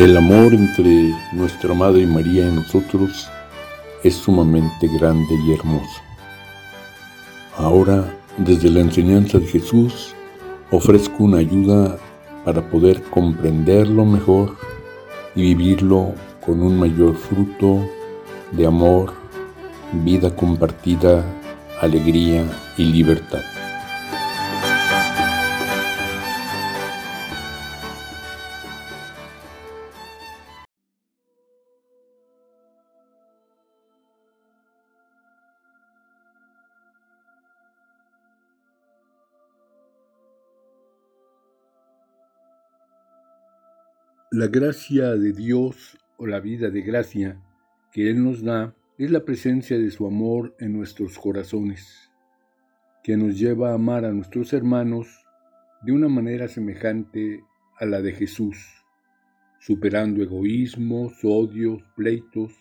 El amor entre nuestra Madre María y nosotros es sumamente grande y hermoso. Ahora, desde la enseñanza de Jesús, ofrezco una ayuda para poder comprenderlo mejor y vivirlo con un mayor fruto de amor, vida compartida, alegría y libertad. La gracia de Dios o la vida de gracia que Él nos da es la presencia de su amor en nuestros corazones, que nos lleva a amar a nuestros hermanos de una manera semejante a la de Jesús, superando egoísmos, odios, pleitos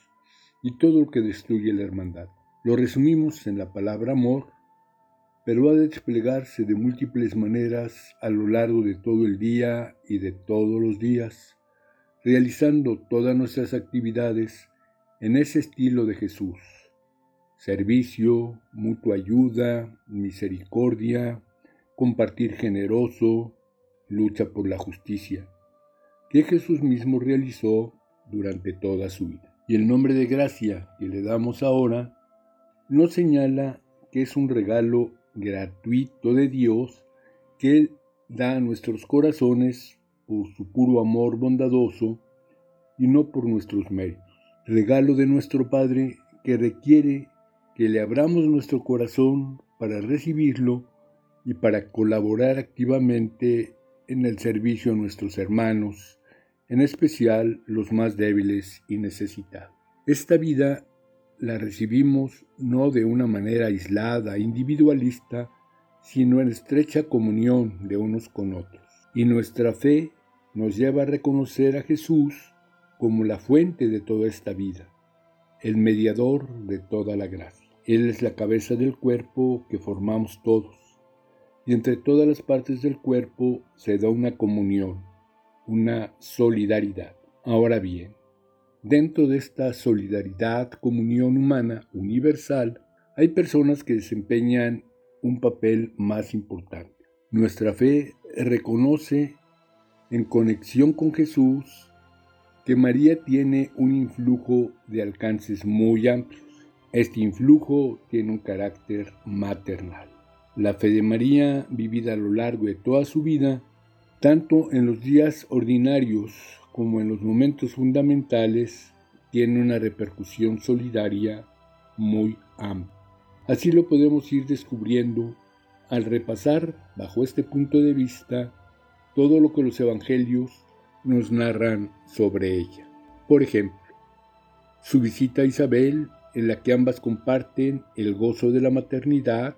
y todo lo que destruye la hermandad. Lo resumimos en la palabra amor, pero ha de desplegarse de múltiples maneras a lo largo de todo el día y de todos los días realizando todas nuestras actividades en ese estilo de Jesús. Servicio, mutua ayuda, misericordia, compartir generoso, lucha por la justicia, que Jesús mismo realizó durante toda su vida. Y el nombre de gracia que le damos ahora nos señala que es un regalo gratuito de Dios que da a nuestros corazones por su puro amor bondadoso y no por nuestros méritos. Regalo de nuestro Padre que requiere que le abramos nuestro corazón para recibirlo y para colaborar activamente en el servicio a nuestros hermanos, en especial los más débiles y necesitados. Esta vida la recibimos no de una manera aislada, individualista, sino en estrecha comunión de unos con otros. Y nuestra fe nos lleva a reconocer a Jesús como la fuente de toda esta vida, el mediador de toda la gracia. Él es la cabeza del cuerpo que formamos todos, y entre todas las partes del cuerpo se da una comunión, una solidaridad. Ahora bien, dentro de esta solidaridad, comunión humana universal, hay personas que desempeñan un papel más importante. Nuestra fe reconoce en conexión con Jesús que María tiene un influjo de alcances muy amplios. Este influjo tiene un carácter maternal. La fe de María, vivida a lo largo de toda su vida, tanto en los días ordinarios como en los momentos fundamentales, tiene una repercusión solidaria muy amplia. Así lo podemos ir descubriendo al repasar, bajo este punto de vista, todo lo que los evangelios nos narran sobre ella. Por ejemplo, su visita a Isabel, en la que ambas comparten el gozo de la maternidad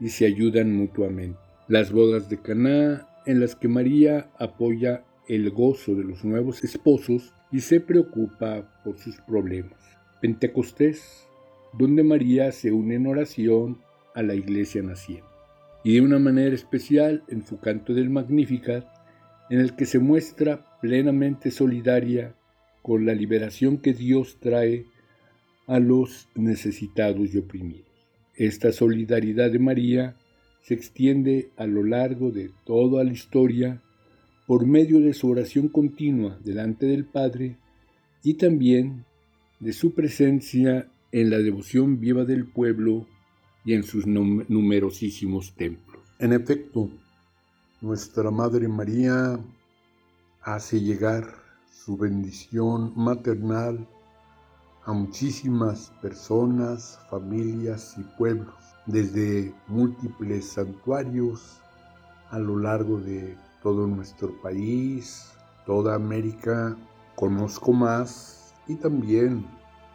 y se ayudan mutuamente. Las bodas de Caná, en las que María apoya el gozo de los nuevos esposos y se preocupa por sus problemas. Pentecostés, donde María se une en oración a la iglesia naciente. Y de una manera especial en su canto del Magnificat, en el que se muestra plenamente solidaria con la liberación que Dios trae a los necesitados y oprimidos. Esta solidaridad de María se extiende a lo largo de toda la historia por medio de su oración continua delante del Padre y también de su presencia en la devoción viva del pueblo y en sus numerosísimos templos. En efecto, nuestra Madre María hace llegar su bendición maternal a muchísimas personas, familias y pueblos, desde múltiples santuarios a lo largo de todo nuestro país, toda América, conozco más y también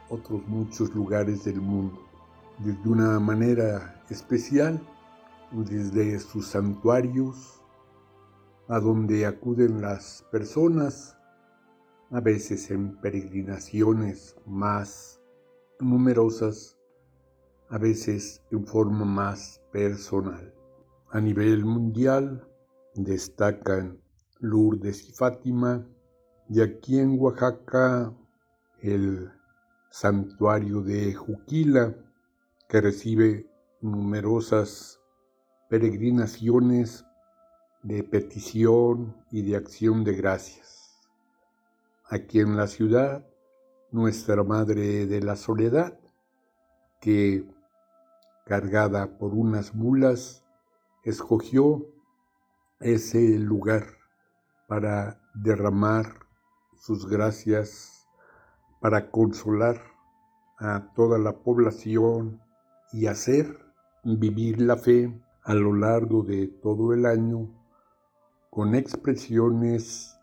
otros muchos lugares del mundo. De una manera especial, desde sus santuarios, a donde acuden las personas, a veces en peregrinaciones más numerosas, a veces en forma más personal. A nivel mundial destacan Lourdes y Fátima, Y aquí en Oaxaca, el santuario de Juquila, que recibe numerosas peregrinaciones de petición y de acción de gracias. Aquí en la ciudad, Nuestra Madre de la Soledad, que, cargada por unas mulas, escogió ese lugar para derramar sus gracias, para consolar a toda la población y hacer vivir la fe a lo largo de todo el año con expresiones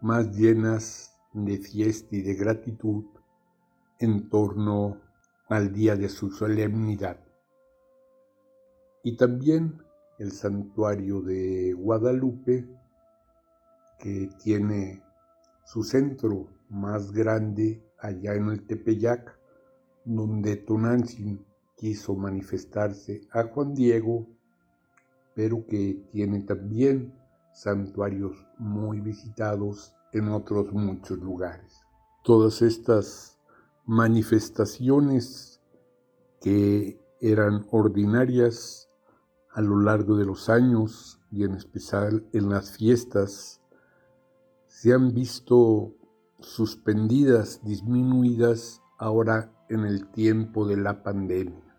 más llenas de fiesta y de gratitud en torno al día de su solemnidad. Y también el santuario de Guadalupe, que tiene su centro más grande allá en el Tepeyac, donde Tonantzin quiso manifestarse a Juan Diego pero que tiene también santuarios muy visitados en otros muchos lugares. Todas estas manifestaciones que eran ordinarias a lo largo de los años y en especial en las fiestas, se han visto suspendidas, disminuidas ahora en el tiempo de la pandemia.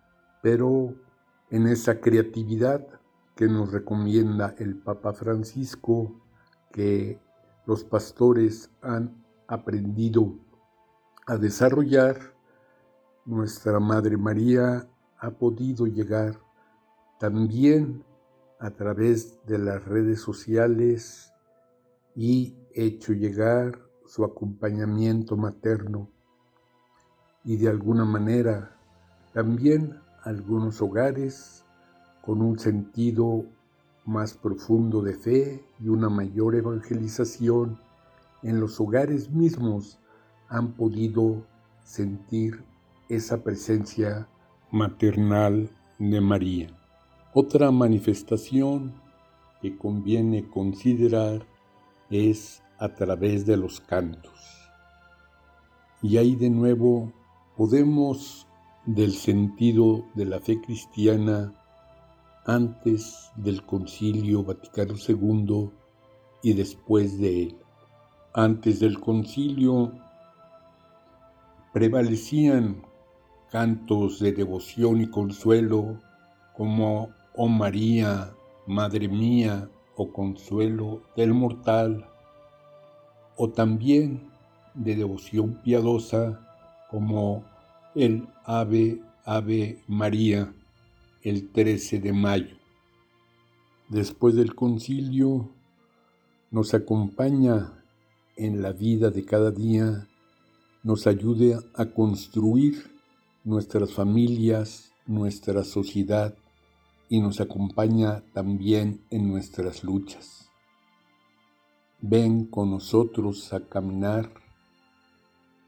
Pero en esa creatividad que nos recomienda el Papa Francisco, que los pastores han aprendido a desarrollar, nuestra Madre María ha podido llegar también a través de las redes sociales y hecho llegar su acompañamiento materno. Y de alguna manera también algunos hogares con un sentido más profundo de fe y una mayor evangelización en los hogares mismos han podido sentir esa presencia maternal de María. Otra manifestación que conviene considerar es a través de los cantos. Y ahí de nuevo podemos del sentido de la fe cristiana antes del Concilio Vaticano II y después de él. Antes del concilio prevalecían cantos de devoción y consuelo como Oh María, Madre mía, o Consuelo del Mortal, o también de devoción piadosa como el Ave, Ave María el 13 de mayo. Después del concilio nos acompaña en la vida de cada día, nos ayude a construir nuestras familias, nuestra sociedad y nos acompaña también en nuestras luchas. Ven con nosotros a caminar,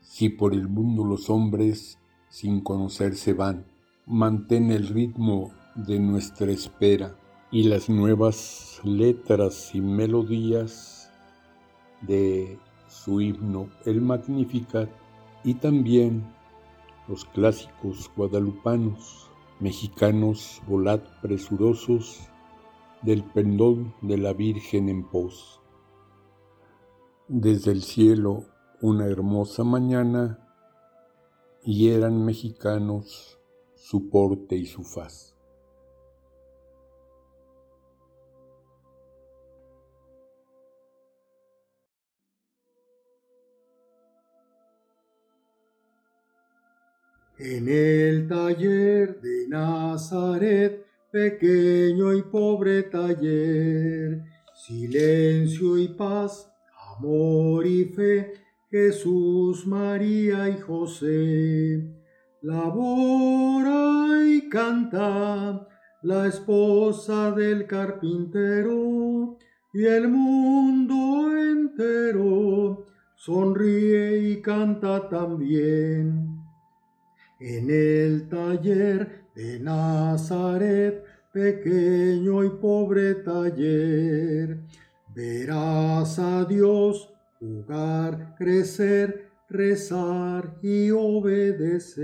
si por el mundo los hombres sin conocerse van mantén el ritmo de nuestra espera y las nuevas letras y melodías de su himno El Magnificat y también los clásicos guadalupanos, mexicanos volad presurosos del pendón de la Virgen en pos. Desde el cielo una hermosa mañana y eran mexicanos su porte y su faz. En el taller de Nazaret, pequeño y pobre taller, silencio y paz, amor y fe, Jesús, María y José Labora y canta la esposa del carpintero y el mundo entero sonríe y canta también. En el taller de Nazaret, pequeño y pobre taller, verás a Dios jugar, crecer, rezar y obedecer.